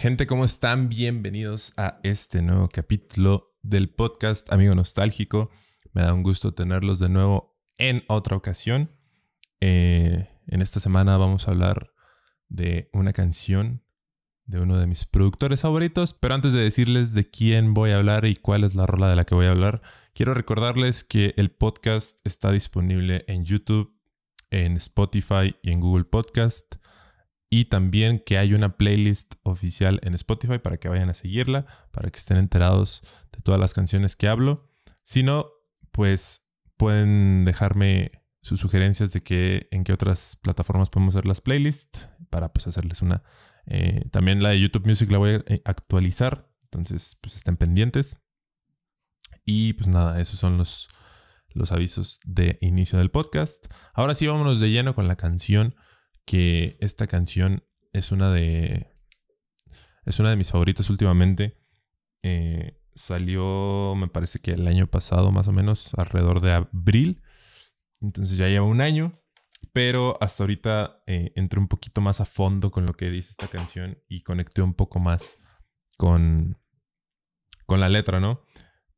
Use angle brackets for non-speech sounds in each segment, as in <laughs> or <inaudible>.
Gente, ¿cómo están? Bienvenidos a este nuevo capítulo del podcast Amigo Nostálgico. Me da un gusto tenerlos de nuevo en otra ocasión. Eh, en esta semana vamos a hablar de una canción de uno de mis productores favoritos. Pero antes de decirles de quién voy a hablar y cuál es la rola de la que voy a hablar, quiero recordarles que el podcast está disponible en YouTube, en Spotify y en Google Podcast. Y también que hay una playlist oficial en Spotify para que vayan a seguirla, para que estén enterados de todas las canciones que hablo. Si no, pues pueden dejarme sus sugerencias de que en qué otras plataformas podemos hacer las playlists para pues hacerles una. Eh, también la de YouTube Music la voy a eh, actualizar, entonces pues estén pendientes. Y pues nada, esos son los, los avisos de inicio del podcast. Ahora sí, vámonos de lleno con la canción que esta canción es una de. Es una de mis favoritas últimamente. Eh, salió, me parece que el año pasado, más o menos, alrededor de abril. Entonces ya lleva un año. Pero hasta ahorita eh, entré un poquito más a fondo con lo que dice esta canción y conecté un poco más con, con la letra, ¿no?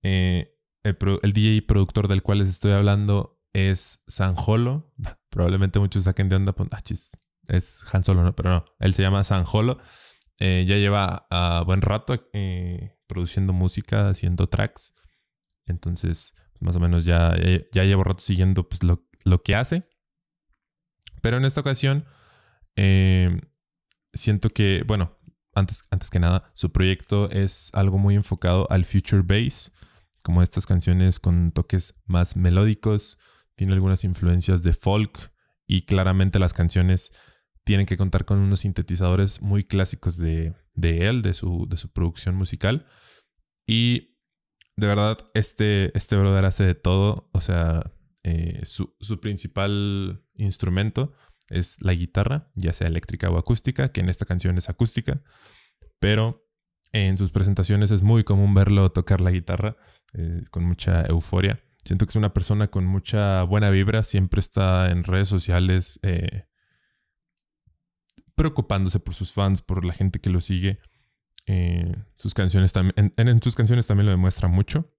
Eh, el, el, DJ productor del cual les estoy hablando es Sanjolo. <laughs> Probablemente muchos saquen de onda. Pues, ah, chis, es Han Solo, ¿no? Pero no, él se llama Sanjolo. Eh, ya lleva a buen rato eh, produciendo música, haciendo tracks. Entonces, más o menos ya, ya, llevo rato siguiendo pues, lo, lo, que hace. Pero en esta ocasión, eh, siento que, bueno, antes, antes que nada, su proyecto es algo muy enfocado al future bass, como estas canciones con toques más melódicos, tiene algunas influencias de folk y claramente las canciones tienen que contar con unos sintetizadores muy clásicos de, él, de su, de su, producción musical. Y de verdad, este, este brother hace de todo. O sea, eh, su, su, principal instrumento es la guitarra, ya sea eléctrica o acústica, que en esta canción es acústica. Pero en sus presentaciones es muy común verlo tocar la guitarra eh, con mucha euforia. Siento que es una persona con mucha buena vibra, siempre está en redes sociales eh, preocupándose por sus fans, por la gente que lo sigue. Eh, sus canciones también, en, sus canciones también lo demuestra mucho.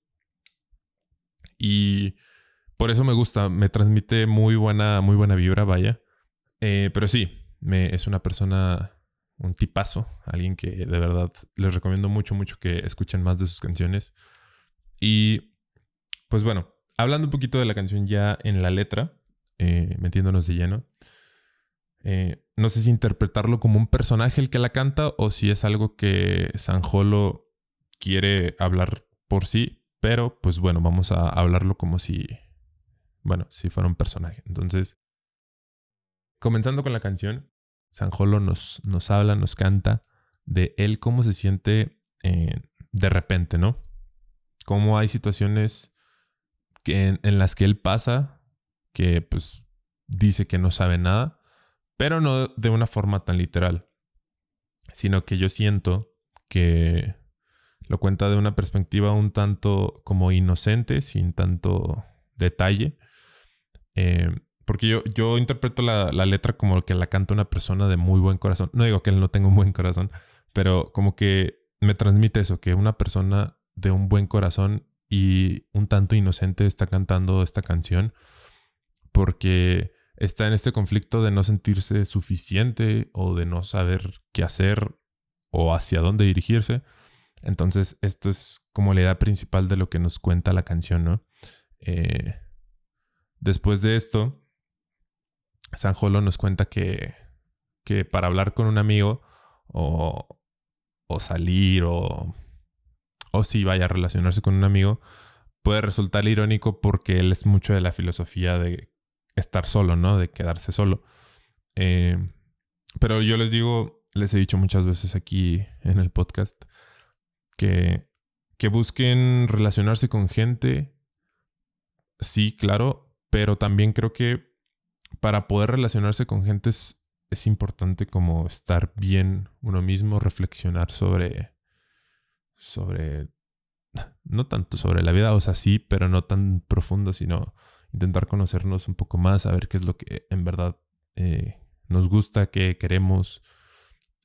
Y por eso me gusta, me transmite muy buena, muy buena vibra, vaya. Eh, pero sí, me, es una persona, un tipazo, alguien que de verdad les recomiendo mucho, mucho que escuchen más de sus canciones. Y pues bueno, hablando un poquito de la canción ya en la letra, eh, metiéndonos de lleno. Eh, no sé si interpretarlo como un personaje el que la canta o si es algo que Sanjolo quiere hablar por sí, pero pues bueno, vamos a hablarlo como si, bueno, si fuera un personaje. Entonces, comenzando con la canción, Sanjolo nos, nos habla, nos canta de él cómo se siente eh, de repente, ¿no? Cómo hay situaciones en las que él pasa que pues dice que no sabe nada pero no de una forma tan literal, sino que yo siento que lo cuenta de una perspectiva un tanto como inocente, sin tanto detalle. Eh, porque yo, yo interpreto la, la, letra como que la canta una persona de muy buen corazón. No digo que él no tenga un buen corazón, pero como que me transmite eso, que una persona de un buen corazón y un tanto inocente está cantando esta canción. Porque está en este conflicto de no sentirse suficiente o de no saber qué hacer o hacia dónde dirigirse. Entonces, esto es como la idea principal de lo que nos cuenta la canción, ¿no? Eh, después de esto, Sanjolo nos cuenta que, que para hablar con un amigo o, o salir o, o si vaya a relacionarse con un amigo, puede resultar irónico porque él es mucho de la filosofía de estar solo, ¿no? De quedarse solo. Eh, pero yo les digo, les he dicho muchas veces aquí en el podcast que, que busquen relacionarse con gente. Sí, claro, pero también creo que para poder relacionarse con gente es, es importante como estar bien uno mismo, reflexionar sobre, sobre, <laughs> no tanto sobre la vida, o sea, sí, pero no tan profundo, sino intentar conocernos un poco más, saber qué es lo que en verdad eh, nos gusta, qué queremos,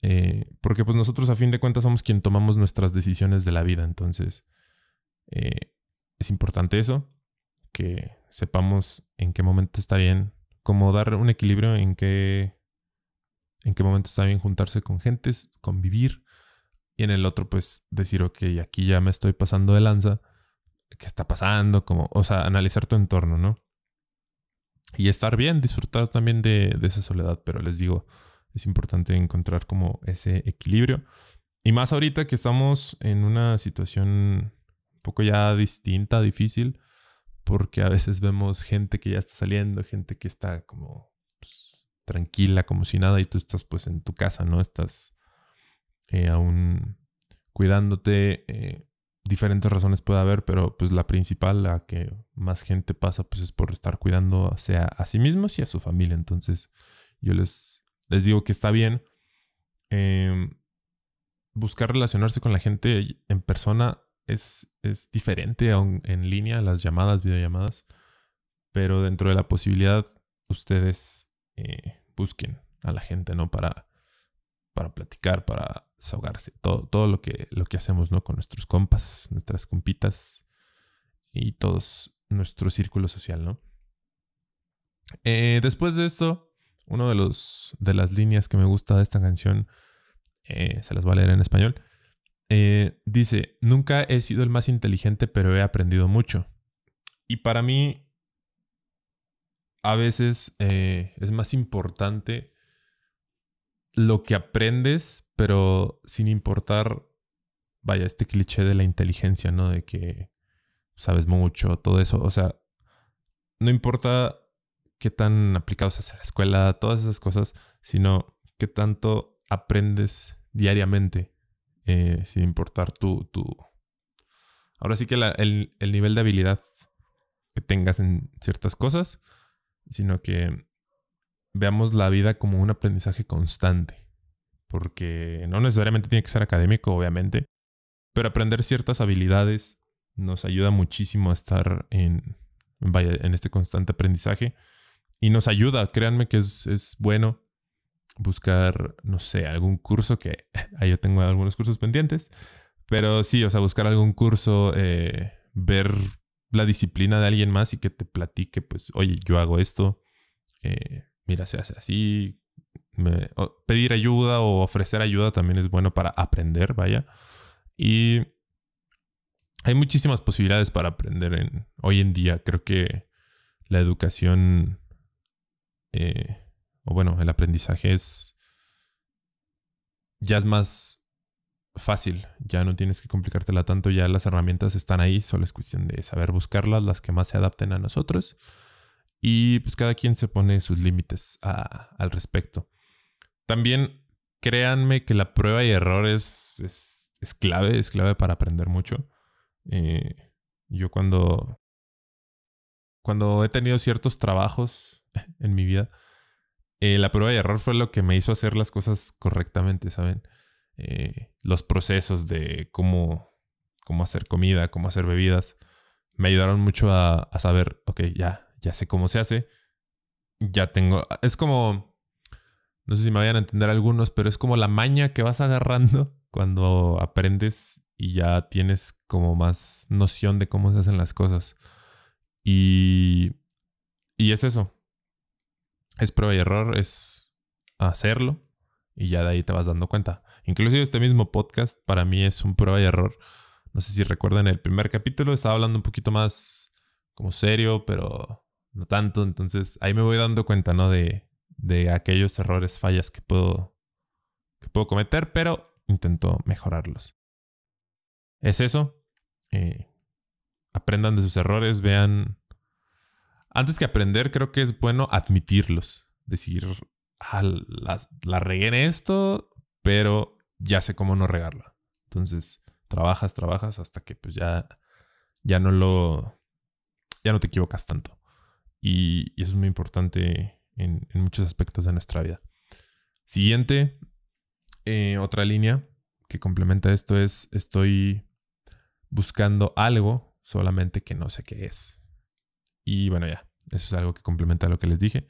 Eh, porque pues nosotros a fin de cuentas somos quien tomamos nuestras decisiones de la vida. Entonces, eh, es importante eso, que sepamos en qué momento está bien, cómo dar un equilibrio en qué, en qué momento está bien juntarse con gentes, convivir. Y en el otro, pues decir, ok, aquí ya me estoy pasando de lanza. ¿Qué está pasando? Como, o sea, analizar tu entorno, ¿no? Y estar bien, disfrutar también de, de esa soledad. Pero les digo, es importante encontrar como ese equilibrio. Y más ahorita que estamos en una situación un poco ya distinta, difícil, porque a veces vemos gente que ya está saliendo, gente que está como pues, tranquila, como si nada, y tú estás pues en tu casa, ¿no? Estás eh, aún cuidándote. Eh, diferentes razones puede haber, pero pues la principal, la que más gente pasa, pues es por estar cuidando sea a sí mismos y a su familia. Entonces, yo les les digo que está bien em, buscar relacionarse con la gente en persona es, es diferente aún en línea, las llamadas, videollamadas, pero dentro de la posibilidad ustedes eh, busquen a la gente, ¿no? Para, para platicar, para desahogarse, todo, todo lo, que, lo que hacemos, ¿no? Con nuestros compas, nuestras compitas y todos nuestro círculo social, ¿no? Eh, después de esto, uno de de las líneas que me gusta de esta canción, eh, se las voy a leer en español. Eh, dice, nunca he sido el más inteligente, pero he aprendido mucho. Y para mí, a veces es más importante lo que aprendes, pero sin importar, vaya, este cliché de la inteligencia, ¿no? De que sabes mucho, todo eso. O sea, no importa qué tan aplicados es a la escuela, todas esas cosas, sino qué tanto aprendes diariamente, eh, sin importar tu, tu... Ahora sí que el, el nivel de habilidad que tengas en ciertas cosas, sino que veamos la vida como un aprendizaje constante. Porque no necesariamente tiene que ser académico, obviamente, pero aprender ciertas habilidades nos ayuda muchísimo a estar en, vaya, en este constante aprendizaje y nos ayuda, créanme que es, bueno buscar, no sé, algún curso que <laughs> ahí yo tengo algunos cursos pendientes, pero sí, o sea, buscar algún curso, eh, ver la disciplina de alguien más y que te platique, pues, oye, yo hago esto, eh, mira, se hace así, pedir ayuda o ofrecer ayuda también es bueno para aprender, vaya. Y hay muchísimas posibilidades para aprender en, hoy en día. Creo que la educación eh, o bueno, el aprendizaje es, ya es más fácil, ya no tienes que complicártela tanto, ya las herramientas están ahí, solo es cuestión de saber buscarlas, las que más se adapten a nosotros. Y pues cada quien se pone sus límites al respecto. También créanme que la prueba y error es, es, clave, es clave para aprender mucho. Eh, yo cuando, cuando he tenido ciertos trabajos <laughs> en mi vida, eh, la prueba de error fue lo que me hizo hacer las cosas correctamente, ¿saben? Eh, los procesos de cómo, cómo hacer comida, cómo hacer bebidas, me ayudaron mucho a, saber, ok, ya, ya sé cómo se hace, ya tengo, es como, no sé si me vayan a entender algunos, pero es como la maña que vas <laughs> agarrando cuando aprendes y ya tienes como más noción de cómo se hacen las cosas. Y, y es eso, es prueba y error, es hacerlo y ya de ahí te vas dando cuenta. Inclusive este mismo podcast para mí es un prueba y error. No sé si recuerdan el primer capítulo, estaba hablando un poquito más como serio, pero no tanto. Entonces ahí me voy dando cuenta, ¿no? De, de aquellos errores, fallas que puedo, que puedo cometer, pero intento mejorarlos. Es eso. Eh, aprendan de sus errores, vean antes que aprender, creo que es bueno admitirlos. Decir, ah, la, la regué en esto, pero ya sé cómo no regarla. Entonces, trabajas, trabajas hasta que pues ya, ya no lo, ya no te equivocas tanto. Y, eso es muy importante en, muchos aspectos de nuestra vida. Siguiente, eh, otra línea que complementa esto es, estoy buscando algo, solamente que no sé qué es. Y bueno, ya, eso es algo que complementa lo que les dije.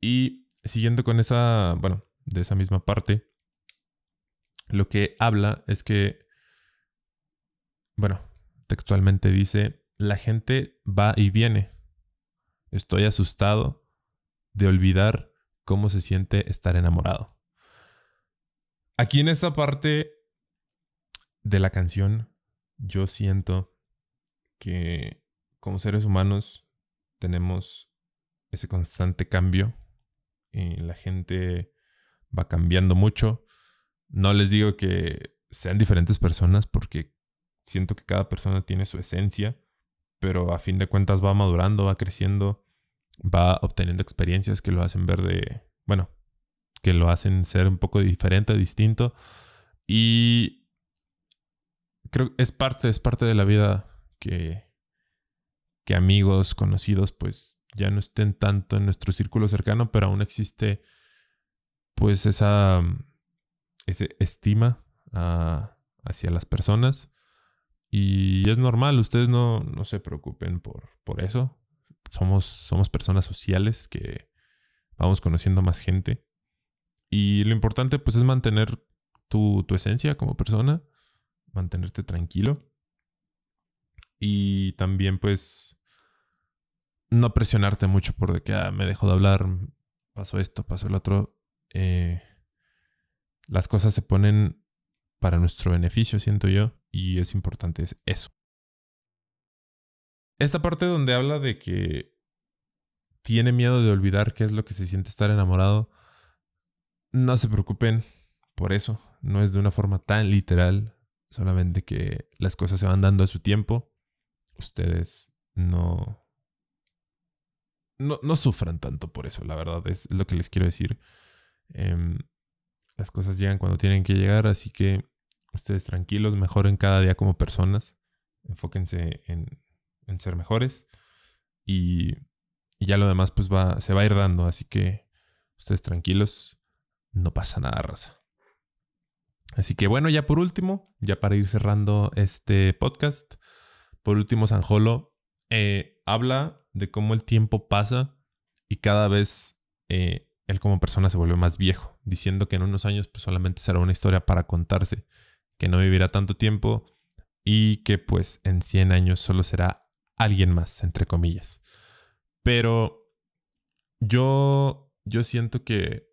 Y siguiendo con esa, bueno, de esa misma parte, lo que habla es que, bueno, textualmente dice, la gente va y viene. Estoy asustado de olvidar cómo se siente estar enamorado. Aquí en esta parte de la canción, yo siento que como seres humanos tenemos ese constante cambio. Y la gente va cambiando mucho. No les digo que sean diferentes personas porque siento que cada persona tiene su esencia, pero a fin de cuentas va madurando, va creciendo, va obteniendo experiencias que lo hacen ver de, bueno, que lo hacen ser un poco diferente, distinto. Y creo que es parte, es parte de la vida que, que amigos, conocidos, pues ya no estén tanto en nuestro círculo cercano, pero aún existe pues esa, ese estima ah, hacia las personas. Y es normal, ustedes no, no se preocupen por, por eso. Somos, somos personas sociales que vamos conociendo más gente. Y lo importante pues es mantener tu, tu esencia como persona, mantenerte tranquilo. Y también pues no presionarte mucho por de que ah, me dejo de hablar, pasó esto, pasó el otro. Eh, las cosas se ponen para nuestro beneficio, siento yo, y es importante eso. Esta parte donde habla de que tiene miedo de olvidar qué es lo que se siente estar enamorado, no se preocupen por eso, no es de una forma tan literal, solamente que las cosas se van dando a su tiempo, ustedes no, no, no sufran tanto por eso, la verdad, es lo que les quiero decir. Em, las cosas llegan cuando tienen que llegar, así que ustedes tranquilos, mejoren cada día como personas, enfóquense en, en ser mejores y, ya lo demás pues va, se va a ir dando, así que ustedes tranquilos, no pasa nada, raza. Así que bueno, ya por último, ya para ir cerrando este podcast, por último, Sanjolo eh, habla de cómo el tiempo pasa y cada vez eh, él como persona se vuelve más viejo, diciendo que en unos años pues solamente será una historia para contarse, que no vivirá tanto tiempo y que pues en 100 años solo será alguien más, entre comillas. Pero yo, yo siento que,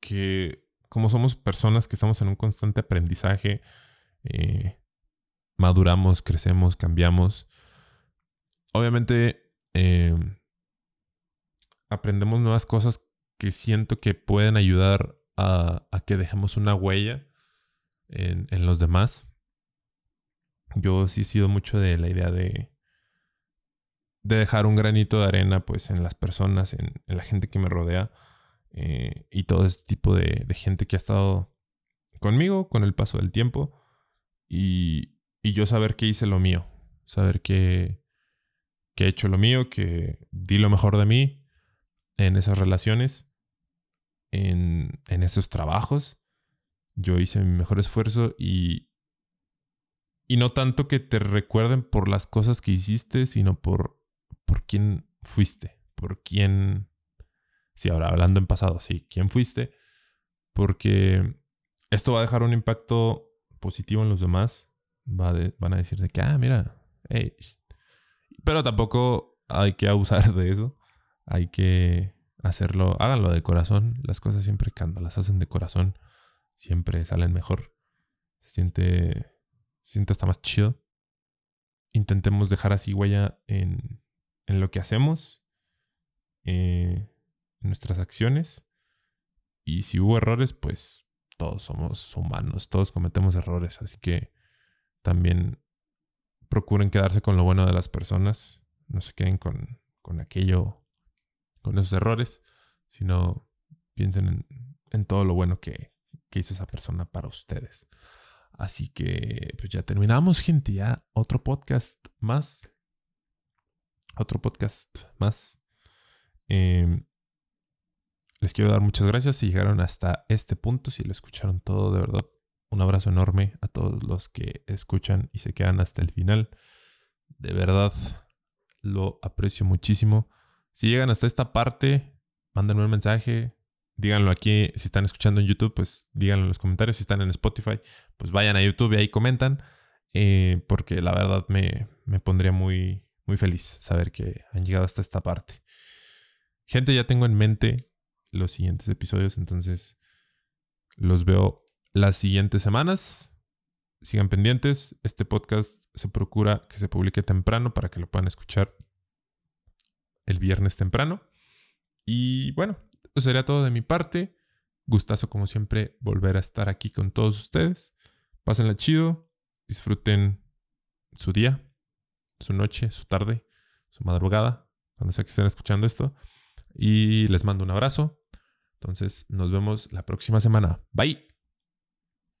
que como somos personas que estamos en un constante aprendizaje, eh, maduramos, crecemos, cambiamos, obviamente... Eh, aprendemos nuevas cosas que siento que pueden ayudar a, que dejemos una huella en, los demás. Yo sí he sido mucho de la idea de, de dejar un granito de arena pues en las personas, en, la gente que me rodea eh, y todo este tipo de, gente que ha estado conmigo con el paso del tiempo y, y yo saber que hice lo mío, saber que, que he hecho lo mío, que di lo mejor de mí en esas relaciones, en, esos trabajos. Yo hice mi mejor esfuerzo y, y no tanto que te recuerden por las cosas que hiciste, sino por, por quién fuiste, por quién... Sí, ahora hablando en pasado, sí, quién fuiste, porque esto va a dejar un impacto positivo en los demás. Va van a decir de que, ah, mira, hey. Pero tampoco hay que abusar de eso hay que hacerlo, háganlo de corazón. Las cosas siempre cuando las hacen de corazón, siempre salen mejor. Se siente, se siente hasta más chido. Intentemos dejar así huella en, en lo que hacemos, eh, en nuestras acciones. Y si hubo errores, pues todos somos humanos, todos cometemos errores. Así que también procuren quedarse con lo bueno de las personas. No se queden con, con aquello con esos errores, sino piensen en, todo lo bueno que, hizo esa persona para ustedes. Así que pues ya terminamos, gente. Ya otro podcast más. Otro podcast más. Em, les quiero dar muchas gracias si llegaron hasta este punto, si lo escucharon todo, de verdad. Un abrazo enorme a todos los que escuchan y se quedan hasta el final. De verdad, lo aprecio muchísimo. Si llegan hasta esta parte, mándenme un mensaje, díganlo aquí. Si están escuchando en YouTube, pues díganlo en los comentarios. Si están en Spotify, pues vayan a YouTube y ahí comentan. Eh, porque la verdad me, me pondría muy, muy feliz saber que han llegado hasta esta parte. Gente, ya tengo en mente los siguientes episodios, entonces los veo las siguientes semanas. Sigan pendientes. Este podcast se procura que se publique temprano para que lo puedan escuchar el viernes temprano. Y bueno, eso sería todo de mi parte. Gustazo como siempre volver a estar aquí con todos ustedes. Pásenla chido, disfruten su día, su noche, su tarde, su madrugada, cuando sea que estén escuchando esto. Y les mando un abrazo. Entonces nos vemos la próxima semana. Bye.